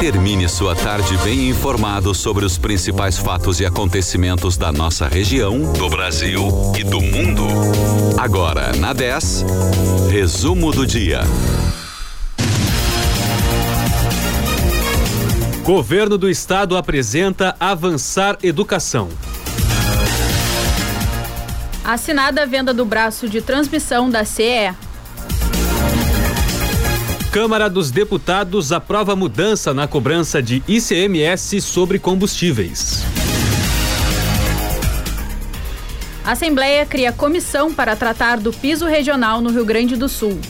Termine sua tarde bem informado sobre os principais fatos e acontecimentos da nossa região, do Brasil e do mundo. Agora, na 10, resumo do dia. Governo do Estado apresenta Avançar Educação. Assinada a venda do braço de transmissão da CE. Câmara dos Deputados aprova mudança na cobrança de ICMS sobre combustíveis. A Assembleia cria comissão para tratar do piso regional no Rio Grande do Sul.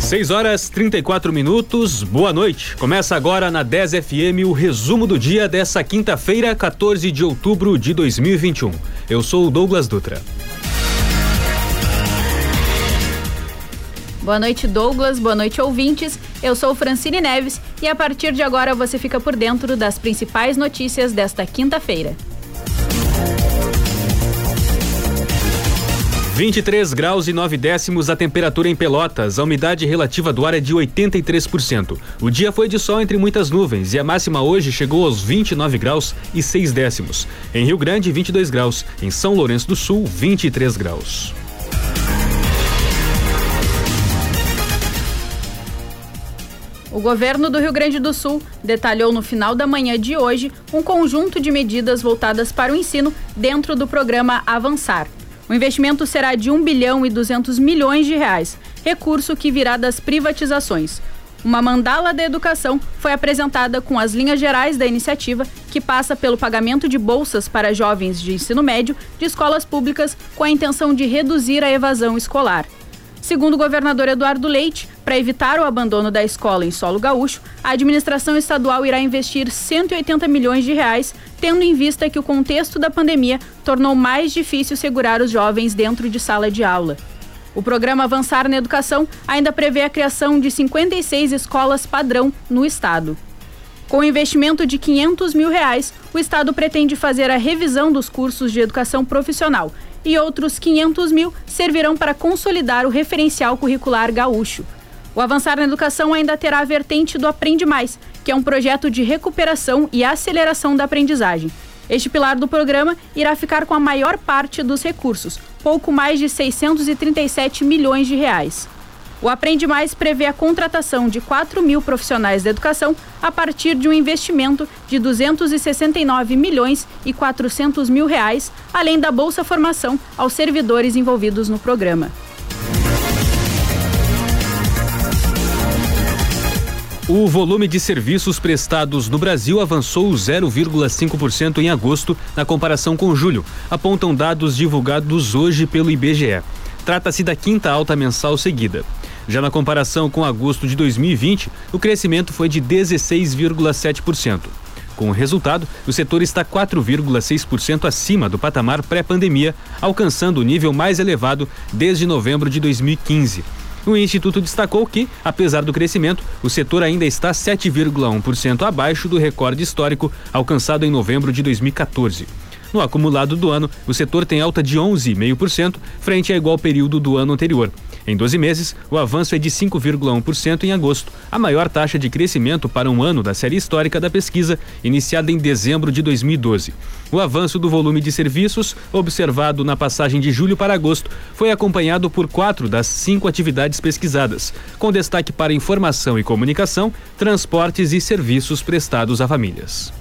6 horas 34 minutos, boa noite. Começa agora na 10 FM o resumo do dia dessa quinta-feira, 14 de outubro de 2021. Eu sou o Douglas Dutra. Boa noite, Douglas. Boa noite, ouvintes. Eu sou Francine Neves e a partir de agora você fica por dentro das principais notícias desta quinta-feira. 23 graus e 9 décimos a temperatura em Pelotas. A umidade relativa do ar é de 83%. O dia foi de sol entre muitas nuvens e a máxima hoje chegou aos 29 graus e 6 décimos. Em Rio Grande, 22 graus. Em São Lourenço do Sul, 23 graus. O governo do Rio Grande do Sul detalhou no final da manhã de hoje um conjunto de medidas voltadas para o ensino dentro do programa Avançar. O investimento será de 1 bilhão e 200 milhões de reais, recurso que virá das privatizações. Uma mandala da educação foi apresentada com as linhas gerais da iniciativa, que passa pelo pagamento de bolsas para jovens de ensino médio de escolas públicas com a intenção de reduzir a evasão escolar. Segundo o governador Eduardo Leite, para evitar o abandono da escola em solo gaúcho, a administração estadual irá investir 180 milhões de reais, tendo em vista que o contexto da pandemia tornou mais difícil segurar os jovens dentro de sala de aula. O programa Avançar na Educação ainda prevê a criação de 56 escolas padrão no estado. Com investimento de 500 mil reais, o Estado pretende fazer a revisão dos cursos de educação profissional e outros 500 mil servirão para consolidar o referencial curricular gaúcho. O Avançar na Educação ainda terá a vertente do Aprende Mais, que é um projeto de recuperação e aceleração da aprendizagem. Este pilar do programa irá ficar com a maior parte dos recursos, pouco mais de 637 milhões de reais. O Aprende Mais prevê a contratação de 4 mil profissionais da educação a partir de um investimento de 269 milhões e 400 mil reais, além da Bolsa Formação aos servidores envolvidos no programa. O volume de serviços prestados no Brasil avançou 0,5% em agosto, na comparação com julho, apontam dados divulgados hoje pelo IBGE. Trata-se da quinta alta mensal seguida. Já na comparação com agosto de 2020, o crescimento foi de 16,7%. Com o resultado, o setor está 4,6% acima do patamar pré-pandemia, alcançando o nível mais elevado desde novembro de 2015. O Instituto destacou que, apesar do crescimento, o setor ainda está 7,1% abaixo do recorde histórico alcançado em novembro de 2014. No acumulado do ano, o setor tem alta de 11,5% frente a igual período do ano anterior. Em 12 meses, o avanço é de 5,1% em agosto, a maior taxa de crescimento para um ano da série histórica da pesquisa, iniciada em dezembro de 2012. O avanço do volume de serviços, observado na passagem de julho para agosto, foi acompanhado por quatro das cinco atividades pesquisadas, com destaque para informação e comunicação, transportes e serviços prestados a famílias.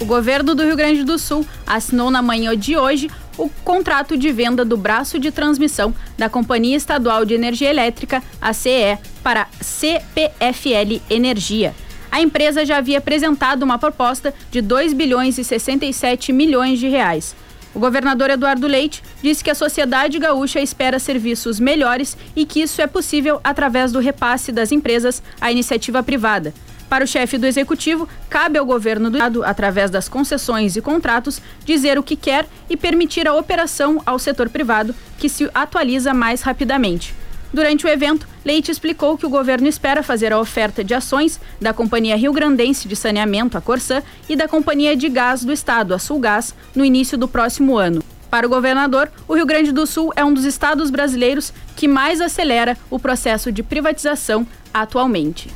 O governo do Rio Grande do Sul assinou na manhã de hoje o contrato de venda do braço de transmissão da Companhia Estadual de Energia Elétrica, a CE, para CPFL Energia. A empresa já havia apresentado uma proposta de 2 bilhões e 67 milhões de reais. O governador Eduardo Leite disse que a sociedade gaúcha espera serviços melhores e que isso é possível através do repasse das empresas à iniciativa privada. Para o chefe do executivo, cabe ao governo do estado, através das concessões e contratos, dizer o que quer e permitir a operação ao setor privado, que se atualiza mais rapidamente. Durante o evento, Leite explicou que o governo espera fazer a oferta de ações da Companhia Rio Grandense de Saneamento, a Corsã, e da Companhia de Gás do Estado, a Sulgás, no início do próximo ano. Para o governador, o Rio Grande do Sul é um dos estados brasileiros que mais acelera o processo de privatização atualmente.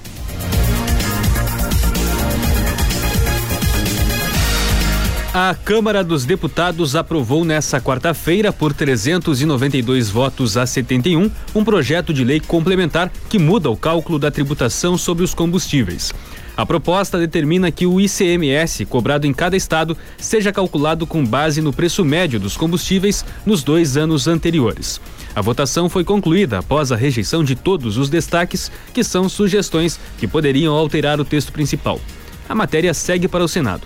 A Câmara dos Deputados aprovou nesta quarta-feira, por 392 votos a 71, um projeto de lei complementar que muda o cálculo da tributação sobre os combustíveis. A proposta determina que o ICMS cobrado em cada estado seja calculado com base no preço médio dos combustíveis nos dois anos anteriores. A votação foi concluída após a rejeição de todos os destaques, que são sugestões que poderiam alterar o texto principal. A matéria segue para o Senado.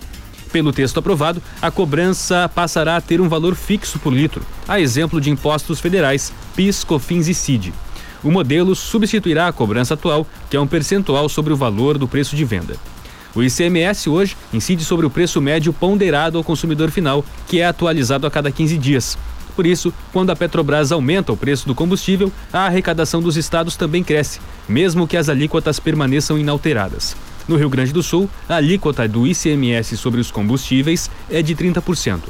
Pelo texto aprovado, a cobrança passará a ter um valor fixo por litro, a exemplo de impostos federais, PIS, COFINS e CID. O modelo substituirá a cobrança atual, que é um percentual sobre o valor do preço de venda. O ICMS hoje incide sobre o preço médio ponderado ao consumidor final, que é atualizado a cada 15 dias. Por isso, quando a Petrobras aumenta o preço do combustível, a arrecadação dos estados também cresce, mesmo que as alíquotas permaneçam inalteradas. No Rio Grande do Sul, a alíquota do ICMS sobre os combustíveis é de 30%.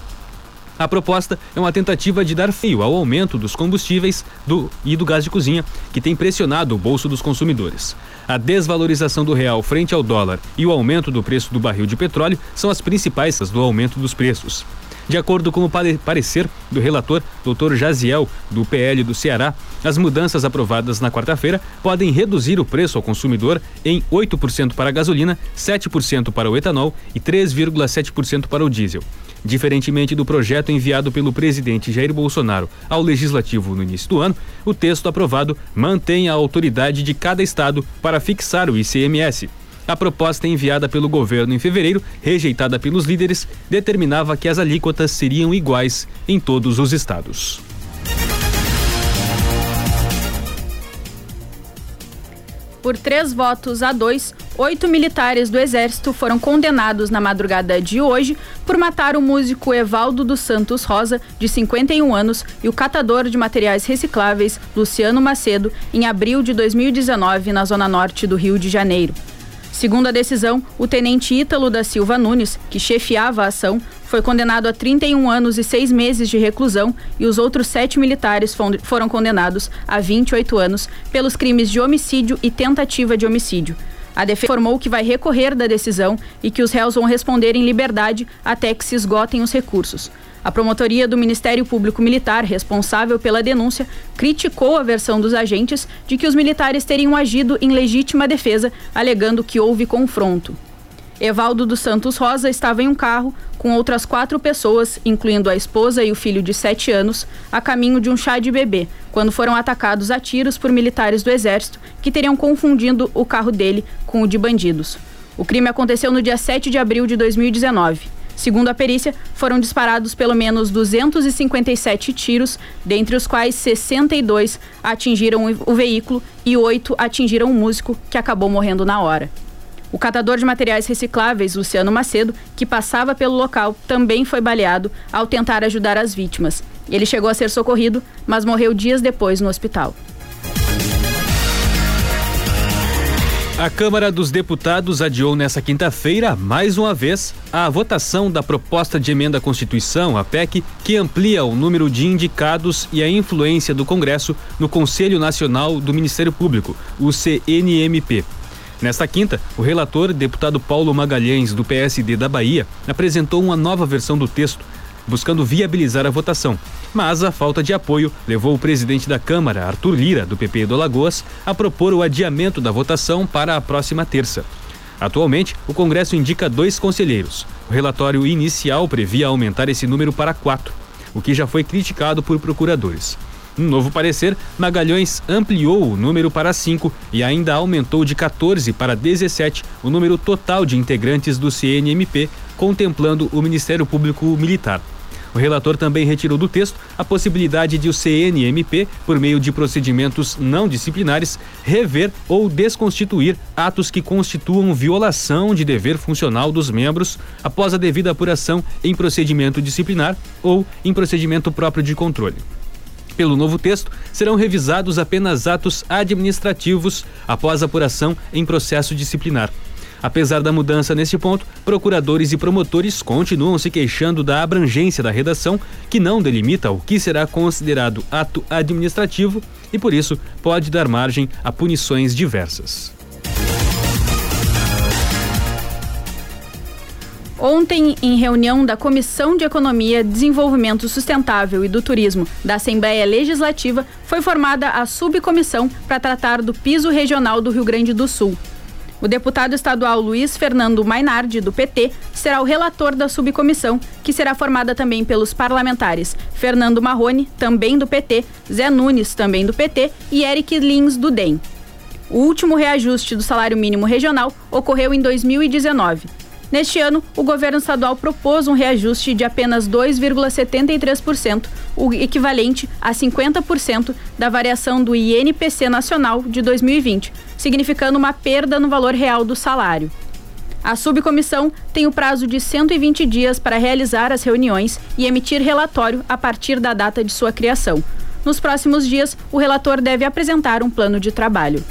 A proposta é uma tentativa de dar feio ao aumento dos combustíveis do, e do gás de cozinha, que tem pressionado o bolso dos consumidores. A desvalorização do real frente ao dólar e o aumento do preço do barril de petróleo são as principais do aumento dos preços. De acordo com o parecer do relator, Dr. Jaziel, do PL do Ceará, as mudanças aprovadas na quarta-feira podem reduzir o preço ao consumidor em 8% para a gasolina, 7% para o etanol e 3,7% para o diesel. Diferentemente do projeto enviado pelo presidente Jair Bolsonaro ao legislativo no início do ano, o texto aprovado mantém a autoridade de cada estado para fixar o ICMS. A proposta enviada pelo governo em fevereiro, rejeitada pelos líderes, determinava que as alíquotas seriam iguais em todos os estados. Por três votos a dois, oito militares do Exército foram condenados na madrugada de hoje por matar o músico Evaldo dos Santos Rosa, de 51 anos, e o catador de materiais recicláveis Luciano Macedo, em abril de 2019, na zona norte do Rio de Janeiro. Segundo a decisão, o tenente Ítalo da Silva Nunes, que chefiava a ação, foi condenado a 31 anos e seis meses de reclusão e os outros sete militares foram condenados a 28 anos pelos crimes de homicídio e tentativa de homicídio. A defesa informou que vai recorrer da decisão e que os réus vão responder em liberdade até que se esgotem os recursos. A promotoria do Ministério Público Militar, responsável pela denúncia, criticou a versão dos agentes de que os militares teriam agido em legítima defesa, alegando que houve confronto. Evaldo dos Santos Rosa estava em um carro com outras quatro pessoas, incluindo a esposa e o filho de sete anos, a caminho de um chá de bebê, quando foram atacados a tiros por militares do Exército que teriam confundido o carro dele com o de bandidos. O crime aconteceu no dia 7 de abril de 2019. Segundo a perícia, foram disparados pelo menos 257 tiros, dentre os quais 62 atingiram o veículo e oito atingiram o músico, que acabou morrendo na hora. O catador de materiais recicláveis, Luciano Macedo, que passava pelo local, também foi baleado ao tentar ajudar as vítimas. Ele chegou a ser socorrido, mas morreu dias depois no hospital. A Câmara dos Deputados adiou nesta quinta-feira, mais uma vez, a votação da proposta de emenda à Constituição, a PEC, que amplia o número de indicados e a influência do Congresso no Conselho Nacional do Ministério Público, o CNMP. Nesta quinta, o relator, deputado Paulo Magalhães, do PSD da Bahia, apresentou uma nova versão do texto, buscando viabilizar a votação, mas a falta de apoio levou o presidente da Câmara, Arthur Lira, do PP do Alagoas, a propor o adiamento da votação para a próxima terça. Atualmente, o Congresso indica dois conselheiros. O relatório inicial previa aumentar esse número para quatro, o que já foi criticado por procuradores. No novo parecer, Magalhães ampliou o número para cinco e ainda aumentou de 14 para 17 o número total de integrantes do CNMP, contemplando o Ministério Público Militar. O relator também retirou do texto a possibilidade de o CNMP, por meio de procedimentos não disciplinares, rever ou desconstituir atos que constituam violação de dever funcional dos membros após a devida apuração em procedimento disciplinar ou em procedimento próprio de controle. Pelo novo texto, serão revisados apenas atos administrativos após apuração em processo disciplinar. Apesar da mudança neste ponto, procuradores e promotores continuam se queixando da abrangência da redação, que não delimita o que será considerado ato administrativo e, por isso, pode dar margem a punições diversas. Ontem, em reunião da Comissão de Economia, Desenvolvimento Sustentável e do Turismo da Assembleia Legislativa, foi formada a subcomissão para tratar do piso regional do Rio Grande do Sul. O deputado estadual Luiz Fernando Mainardi, do PT, será o relator da subcomissão, que será formada também pelos parlamentares Fernando Marrone, também do PT, Zé Nunes, também do PT, e Eric Lins, do DEM. O último reajuste do salário mínimo regional ocorreu em 2019. Neste ano, o governo estadual propôs um reajuste de apenas 2,73%, o equivalente a 50% da variação do INPC nacional de 2020, significando uma perda no valor real do salário. A subcomissão tem o prazo de 120 dias para realizar as reuniões e emitir relatório a partir da data de sua criação. Nos próximos dias, o relator deve apresentar um plano de trabalho.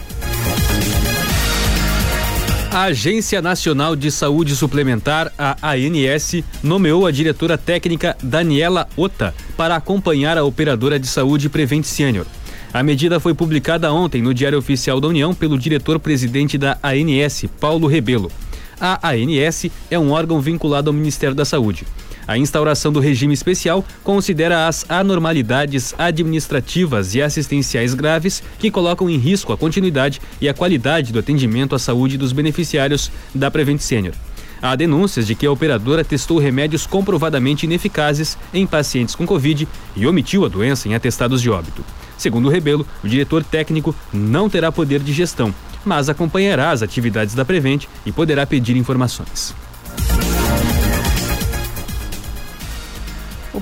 A Agência Nacional de Saúde Suplementar, a ANS, nomeou a diretora técnica Daniela Ota para acompanhar a operadora de saúde Prevent Senior. A medida foi publicada ontem no Diário Oficial da União pelo diretor-presidente da ANS, Paulo Rebelo. A ANS é um órgão vinculado ao Ministério da Saúde. A instauração do regime especial considera as anormalidades administrativas e assistenciais graves que colocam em risco a continuidade e a qualidade do atendimento à saúde dos beneficiários da Prevent Senior. Há denúncias de que a operadora testou remédios comprovadamente ineficazes em pacientes com Covid e omitiu a doença em atestados de óbito. Segundo o Rebelo, o diretor técnico não terá poder de gestão, mas acompanhará as atividades da Prevent e poderá pedir informações.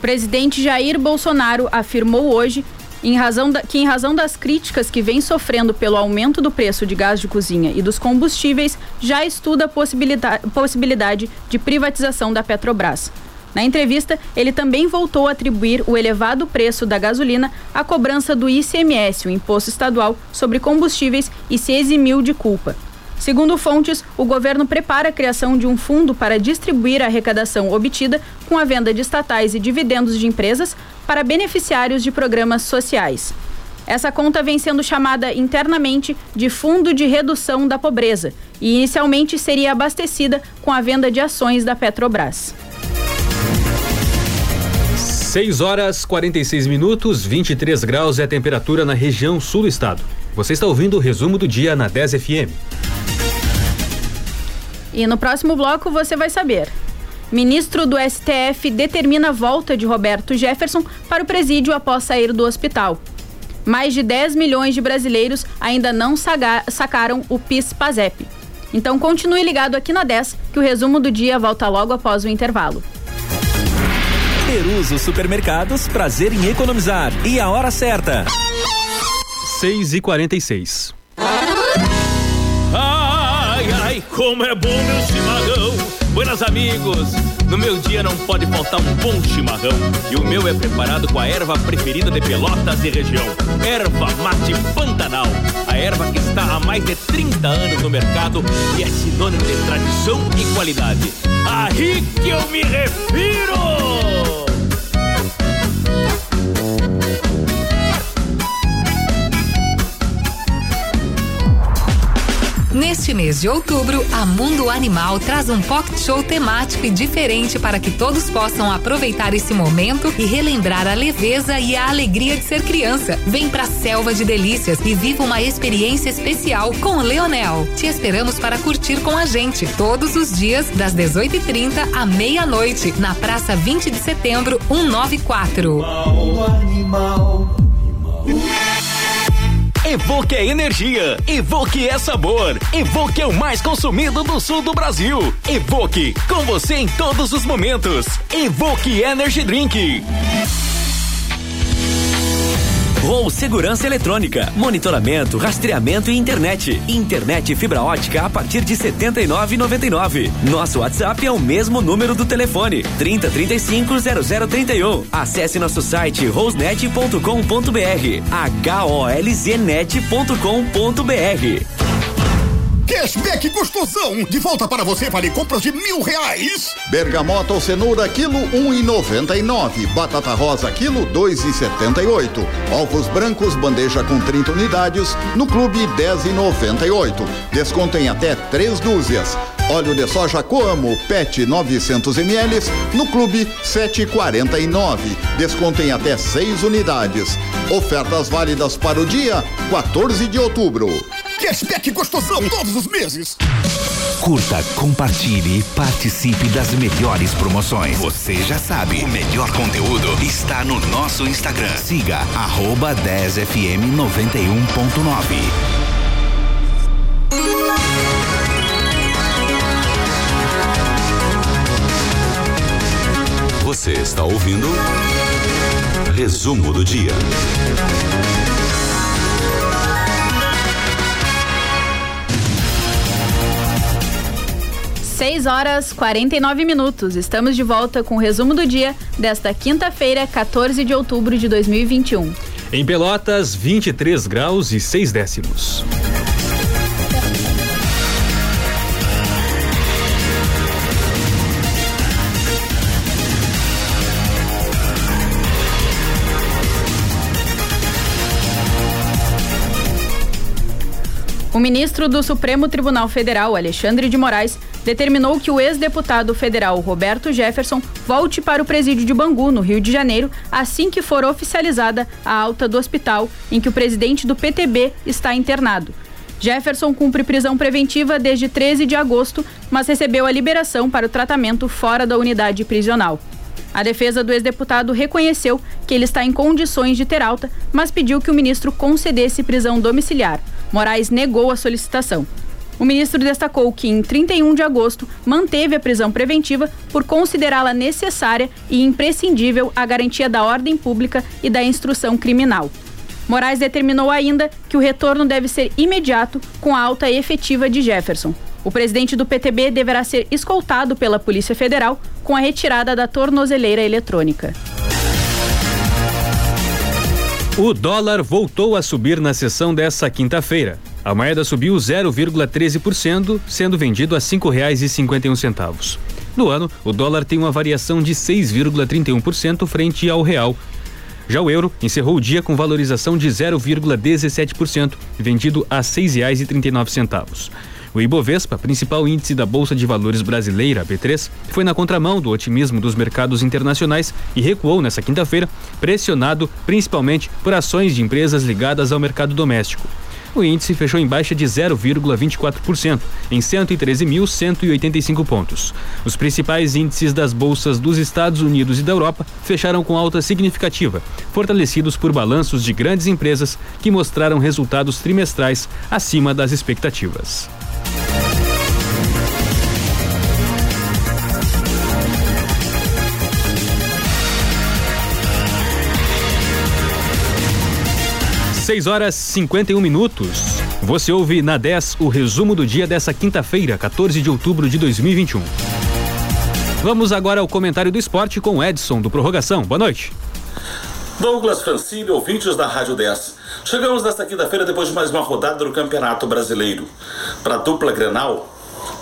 Presidente Jair Bolsonaro afirmou hoje em razão da, que, em razão das críticas que vem sofrendo pelo aumento do preço de gás de cozinha e dos combustíveis, já estuda a possibilidade, possibilidade de privatização da Petrobras. Na entrevista, ele também voltou a atribuir o elevado preço da gasolina à cobrança do ICMS, o Imposto Estadual sobre Combustíveis, e se eximiu de culpa. Segundo fontes, o governo prepara a criação de um fundo para distribuir a arrecadação obtida com a venda de estatais e dividendos de empresas para beneficiários de programas sociais. Essa conta vem sendo chamada internamente de Fundo de Redução da Pobreza e inicialmente seria abastecida com a venda de ações da Petrobras. 6 horas 46 minutos, 23 graus é a temperatura na região sul do estado. Você está ouvindo o resumo do dia na 10 FM. E no próximo bloco você vai saber. Ministro do STF determina a volta de Roberto Jefferson para o presídio após sair do hospital. Mais de 10 milhões de brasileiros ainda não sacaram o PIS-PASEP. Então continue ligado aqui na 10, que o resumo do dia volta logo após o intervalo. Peruso Supermercados, prazer em economizar. E a hora certa. 6 e 46 como é bom meu chimarrão. Buenas amigos, no meu dia não pode faltar um bom chimarrão. E o meu é preparado com a erva preferida de Pelotas e região. Erva mate Pantanal. A erva que está há mais de 30 anos no mercado e é sinônimo de tradição e qualidade. Aí que eu me refiro! Neste mês de outubro, a Mundo Animal traz um pocket show temático e diferente para que todos possam aproveitar esse momento e relembrar a leveza e a alegria de ser criança. Vem pra Selva de Delícias e viva uma experiência especial com o Leonel. Te esperamos para curtir com a gente todos os dias das 18h30 à meia-noite na Praça 20 de Setembro, 194. Animal, animal. Evoque é energia, Evoque é sabor, Evoque é o mais consumido do sul do Brasil. Evoque, com você em todos os momentos. Evoque Energy Drink. Rol Segurança Eletrônica, monitoramento, rastreamento e internet. Internet fibra ótica a partir de R$ 79,99. Nosso WhatsApp é o mesmo número do telefone, 30350031. Acesse nosso site rosnet.com.br, holznet.com.br. Cashback gostosão. De volta para você, vale compras de mil reais. Bergamota ou cenoura, quilo um e noventa e nove. Batata rosa, quilo dois e setenta e oito. Ovos brancos, bandeja com 30 unidades, no clube dez e noventa e oito. Desconto em até três dúzias. Óleo de soja Coamo, PET 900 ml, no clube 7,49. Desconto em até seis unidades. Ofertas válidas para o dia 14 de outubro. Cashback gostosão todos os meses. Curta, compartilhe e participe das melhores promoções. Você já sabe, o melhor conteúdo está no nosso Instagram. Siga arroba 10fm 91.9. Você está ouvindo Resumo do Dia. Seis horas 49 minutos. Estamos de volta com o resumo do dia desta quinta-feira, 14 de outubro de 2021. Em Pelotas, 23 graus e 6 décimos. O ministro do Supremo Tribunal Federal, Alexandre de Moraes, determinou que o ex-deputado federal Roberto Jefferson volte para o presídio de Bangu, no Rio de Janeiro, assim que for oficializada a alta do hospital em que o presidente do PTB está internado. Jefferson cumpre prisão preventiva desde 13 de agosto, mas recebeu a liberação para o tratamento fora da unidade prisional. A defesa do ex-deputado reconheceu que ele está em condições de ter alta, mas pediu que o ministro concedesse prisão domiciliar. Moraes negou a solicitação. O ministro destacou que, em 31 de agosto, manteve a prisão preventiva por considerá-la necessária e imprescindível à garantia da ordem pública e da instrução criminal. Moraes determinou ainda que o retorno deve ser imediato com a alta efetiva de Jefferson. O presidente do PTB deverá ser escoltado pela Polícia Federal com a retirada da tornozeleira eletrônica. O dólar voltou a subir na sessão dessa quinta-feira. A moeda subiu 0,13%, sendo vendido a R$ 5,51. No ano, o dólar tem uma variação de 6,31% frente ao real. Já o euro encerrou o dia com valorização de 0,17%, vendido a R$ 6,39. O Ibovespa, principal índice da Bolsa de Valores brasileira, B3, foi na contramão do otimismo dos mercados internacionais e recuou nesta quinta-feira, pressionado principalmente por ações de empresas ligadas ao mercado doméstico. O índice fechou em baixa de 0,24%, em 113.185 pontos. Os principais índices das bolsas dos Estados Unidos e da Europa fecharam com alta significativa, fortalecidos por balanços de grandes empresas que mostraram resultados trimestrais acima das expectativas. Seis horas 51 minutos. Você ouve na 10 o resumo do dia dessa quinta-feira, 14 de outubro de 2021. Vamos agora ao comentário do esporte com Edson do Prorrogação. Boa noite. Douglas Francini, ouvintes da Rádio 10. Chegamos nesta quinta-feira depois de mais uma rodada do Campeonato Brasileiro. Para a dupla Grenal,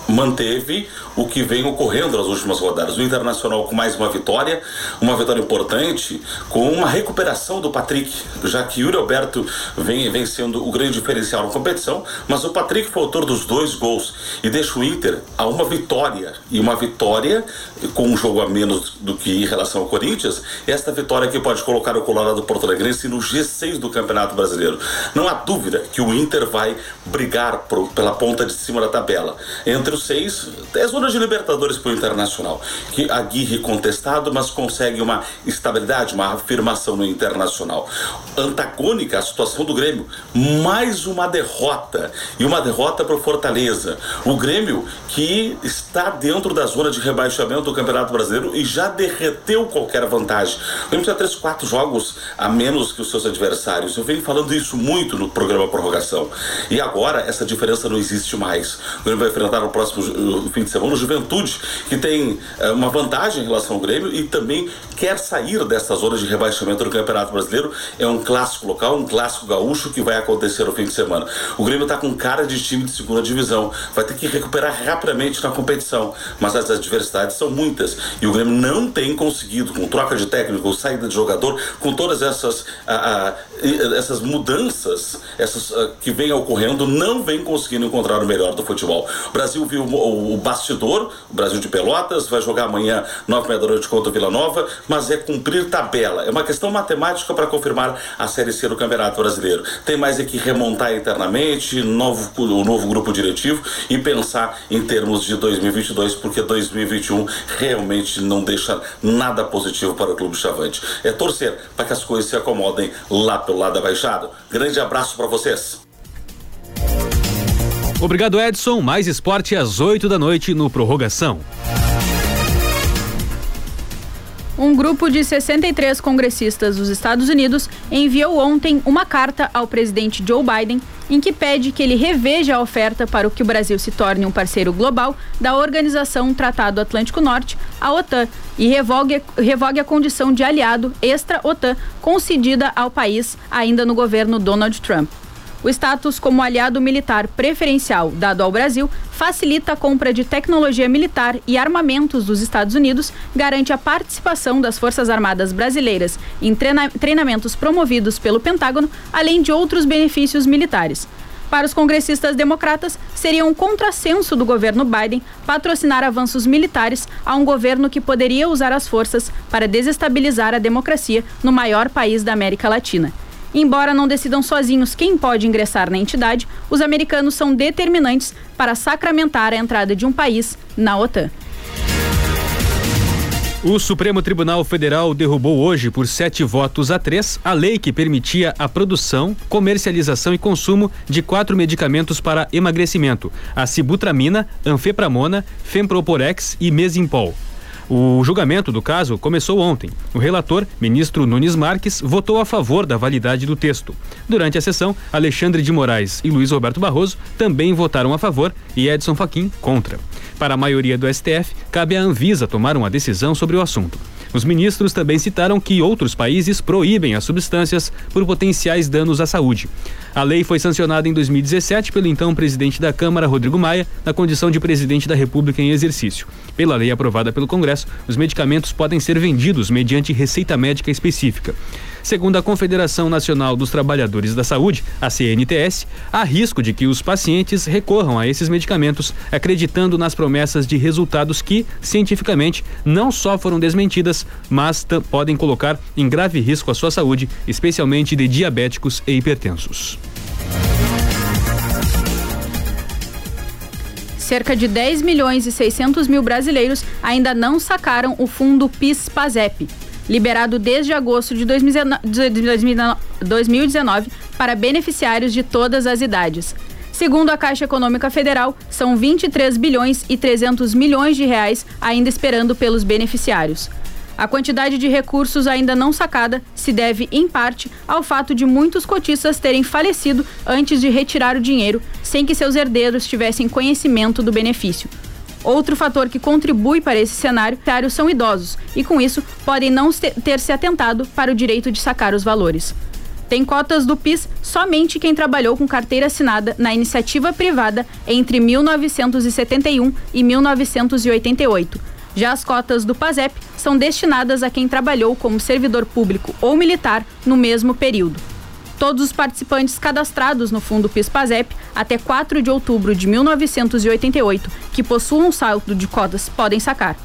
manteve o que vem ocorrendo nas últimas rodadas. O Internacional com mais uma vitória, uma vitória importante, com uma recuperação do Patrick, já que Yuri Alberto vem, vem sendo o grande diferencial na competição, mas o Patrick foi autor dos dois gols e deixa o Inter a uma vitória. E uma vitória com um jogo a menos do que em relação ao Corinthians, esta vitória que pode colocar o Colorado Porto Alegrense no G6 do Campeonato Brasileiro. Não há dúvida que o Inter vai brigar pela ponta de cima da tabela. Entre os seis, é zona de Libertadores para o Internacional, que Aguirre contestado, mas consegue uma estabilidade, uma afirmação no Internacional. Antagônica à situação do Grêmio, mais uma derrota e uma derrota para o Fortaleza. O Grêmio que está dentro da zona de rebaixamento do Campeonato Brasileiro e já derreteu qualquer vantagem. O Grêmio tinha três, quatro jogos a menos que os seus adversários. Eu venho falando isso muito no programa Prorrogação. E agora essa diferença não existe mais. O Grêmio vai enfrentar o próximo próximo uh, fim de semana, o Juventude, que tem uh, uma vantagem em relação ao Grêmio e também quer sair dessa zona de rebaixamento do Campeonato Brasileiro. É um clássico local, um clássico gaúcho que vai acontecer no fim de semana. O Grêmio está com cara de time de segunda divisão, vai ter que recuperar rapidamente na competição, mas as adversidades são muitas e o Grêmio não tem conseguido, com troca de técnico, saída de jogador, com todas essas, a, a, essas mudanças essas, a, que vem ocorrendo, não vem conseguindo encontrar o melhor do futebol. O Brasil viu o, o bastidor, o Brasil de Pelotas, vai jogar amanhã, nove da noite contra o Vila Nova, mas é cumprir tabela. É uma questão matemática para confirmar a Série C do Campeonato Brasileiro. Tem mais é que remontar internamente, novo, o novo grupo diretivo e pensar em termos de 2022, porque 2021 realmente não deixa nada positivo para o Clube Chavante. É torcer para que as coisas se acomodem lá pelo lado da Baixada. Grande abraço para vocês. Obrigado, Edson. Mais esporte às 8 da noite no Prorrogação. Um grupo de 63 congressistas dos Estados Unidos enviou ontem uma carta ao presidente Joe Biden em que pede que ele reveja a oferta para que o Brasil se torne um parceiro global da Organização Tratado Atlântico Norte, a OTAN, e revogue, revogue a condição de aliado extra-OTAN concedida ao país ainda no governo Donald Trump. O status como aliado militar preferencial dado ao Brasil facilita a compra de tecnologia militar e armamentos dos Estados Unidos, garante a participação das Forças Armadas brasileiras em treina treinamentos promovidos pelo Pentágono, além de outros benefícios militares. Para os congressistas democratas, seria um contrassenso do governo Biden patrocinar avanços militares a um governo que poderia usar as forças para desestabilizar a democracia no maior país da América Latina. Embora não decidam sozinhos quem pode ingressar na entidade, os americanos são determinantes para sacramentar a entrada de um país na OTAN. O Supremo Tribunal Federal derrubou hoje, por sete votos a três, a lei que permitia a produção, comercialização e consumo de quatro medicamentos para emagrecimento: a sibutramina, anfepramona, femproporex e mesimpol. O julgamento do caso começou ontem. O relator, ministro Nunes Marques, votou a favor da validade do texto. Durante a sessão, Alexandre de Moraes e Luiz Roberto Barroso também votaram a favor e Edson Fachin contra. Para a maioria do STF, cabe à Anvisa tomar uma decisão sobre o assunto. Os ministros também citaram que outros países proíbem as substâncias por potenciais danos à saúde. A lei foi sancionada em 2017 pelo então presidente da Câmara, Rodrigo Maia, na condição de presidente da República em exercício. Pela lei aprovada pelo Congresso, os medicamentos podem ser vendidos mediante receita médica específica. Segundo a Confederação Nacional dos Trabalhadores da Saúde, a CNTS, há risco de que os pacientes recorram a esses medicamentos acreditando nas promessas de resultados que, cientificamente, não só foram desmentidas, mas podem colocar em grave risco a sua saúde, especialmente de diabéticos e hipertensos. Cerca de 10 milhões e 600 mil brasileiros ainda não sacaram o fundo PIS-PASEP, liberado desde agosto de 2019 para beneficiários de todas as idades. Segundo a Caixa Econômica Federal, são 23 bilhões e 300 milhões de reais ainda esperando pelos beneficiários. A quantidade de recursos ainda não sacada se deve, em parte, ao fato de muitos cotistas terem falecido antes de retirar o dinheiro, sem que seus herdeiros tivessem conhecimento do benefício. Outro fator que contribui para esse cenário são idosos e, com isso, podem não ter se atentado para o direito de sacar os valores. Tem cotas do PIS somente quem trabalhou com carteira assinada na iniciativa privada entre 1971 e 1988. Já as cotas do PASEP são destinadas a quem trabalhou como servidor público ou militar no mesmo período. Todos os participantes cadastrados no Fundo PIS-PASEP até 4 de outubro de 1988 que possuam saldo de cotas podem sacar.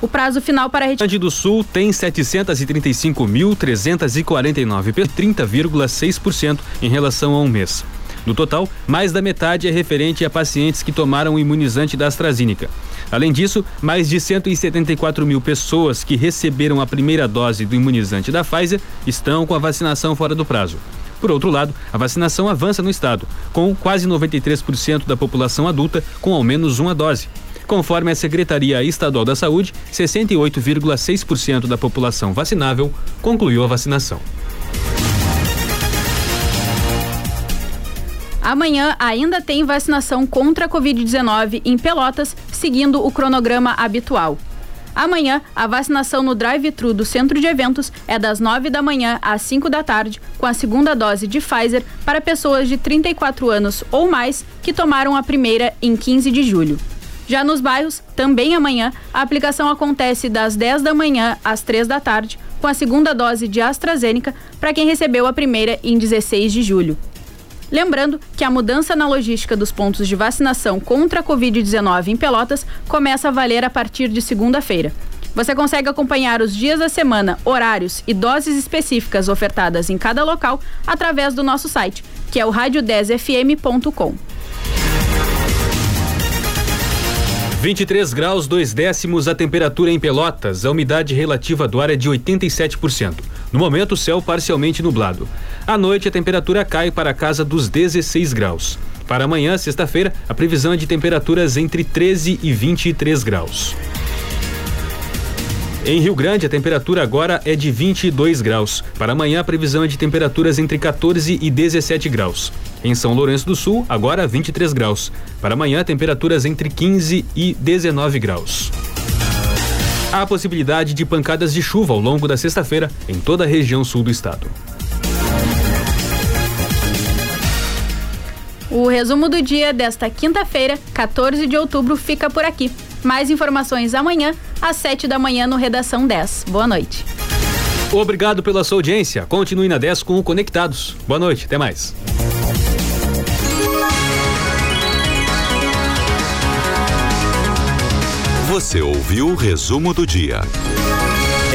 O prazo final para a retirada. Do Sul tem 735.349, 30,6% em relação a um mês. No total, mais da metade é referente a pacientes que tomaram o imunizante da AstraZeneca. Além disso, mais de 174 mil pessoas que receberam a primeira dose do imunizante da Pfizer estão com a vacinação fora do prazo. Por outro lado, a vacinação avança no estado, com quase 93% da população adulta com ao menos uma dose. Conforme a Secretaria Estadual da Saúde, 68,6% da população vacinável concluiu a vacinação. Amanhã ainda tem vacinação contra a Covid-19 em Pelotas, seguindo o cronograma habitual. Amanhã, a vacinação no drive-thru do centro de eventos é das 9 da manhã às 5 da tarde, com a segunda dose de Pfizer para pessoas de 34 anos ou mais que tomaram a primeira em 15 de julho. Já nos bairros, também amanhã, a aplicação acontece das 10 da manhã às 3 da tarde, com a segunda dose de AstraZeneca para quem recebeu a primeira em 16 de julho. Lembrando que a mudança na logística dos pontos de vacinação contra a Covid-19 em Pelotas começa a valer a partir de segunda-feira. Você consegue acompanhar os dias da semana, horários e doses específicas ofertadas em cada local através do nosso site, que é o rádio10fm.com. 23 graus, 2 décimos a temperatura em Pelotas. A umidade relativa do ar é de 87%. No momento, o céu parcialmente nublado. À noite, a temperatura cai para a casa dos 16 graus. Para amanhã, sexta-feira, a previsão é de temperaturas entre 13 e 23 graus. Em Rio Grande, a temperatura agora é de 22 graus. Para amanhã, a previsão é de temperaturas entre 14 e 17 graus. Em São Lourenço do Sul, agora 23 graus. Para amanhã, temperaturas entre 15 e 19 graus. Há possibilidade de pancadas de chuva ao longo da sexta-feira em toda a região sul do estado. O resumo do dia desta quinta-feira, 14 de outubro, fica por aqui. Mais informações amanhã, às 7 da manhã, no Redação 10. Boa noite. Obrigado pela sua audiência. Continue na 10 com o Conectados. Boa noite, até mais. Você ouviu o resumo do dia.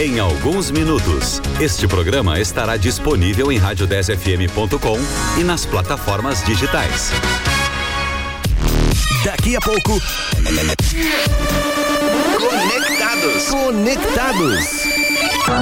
Em alguns minutos, este programa estará disponível em rádio10fm.com e nas plataformas digitais. Daqui a pouco. Conectados. Conectados.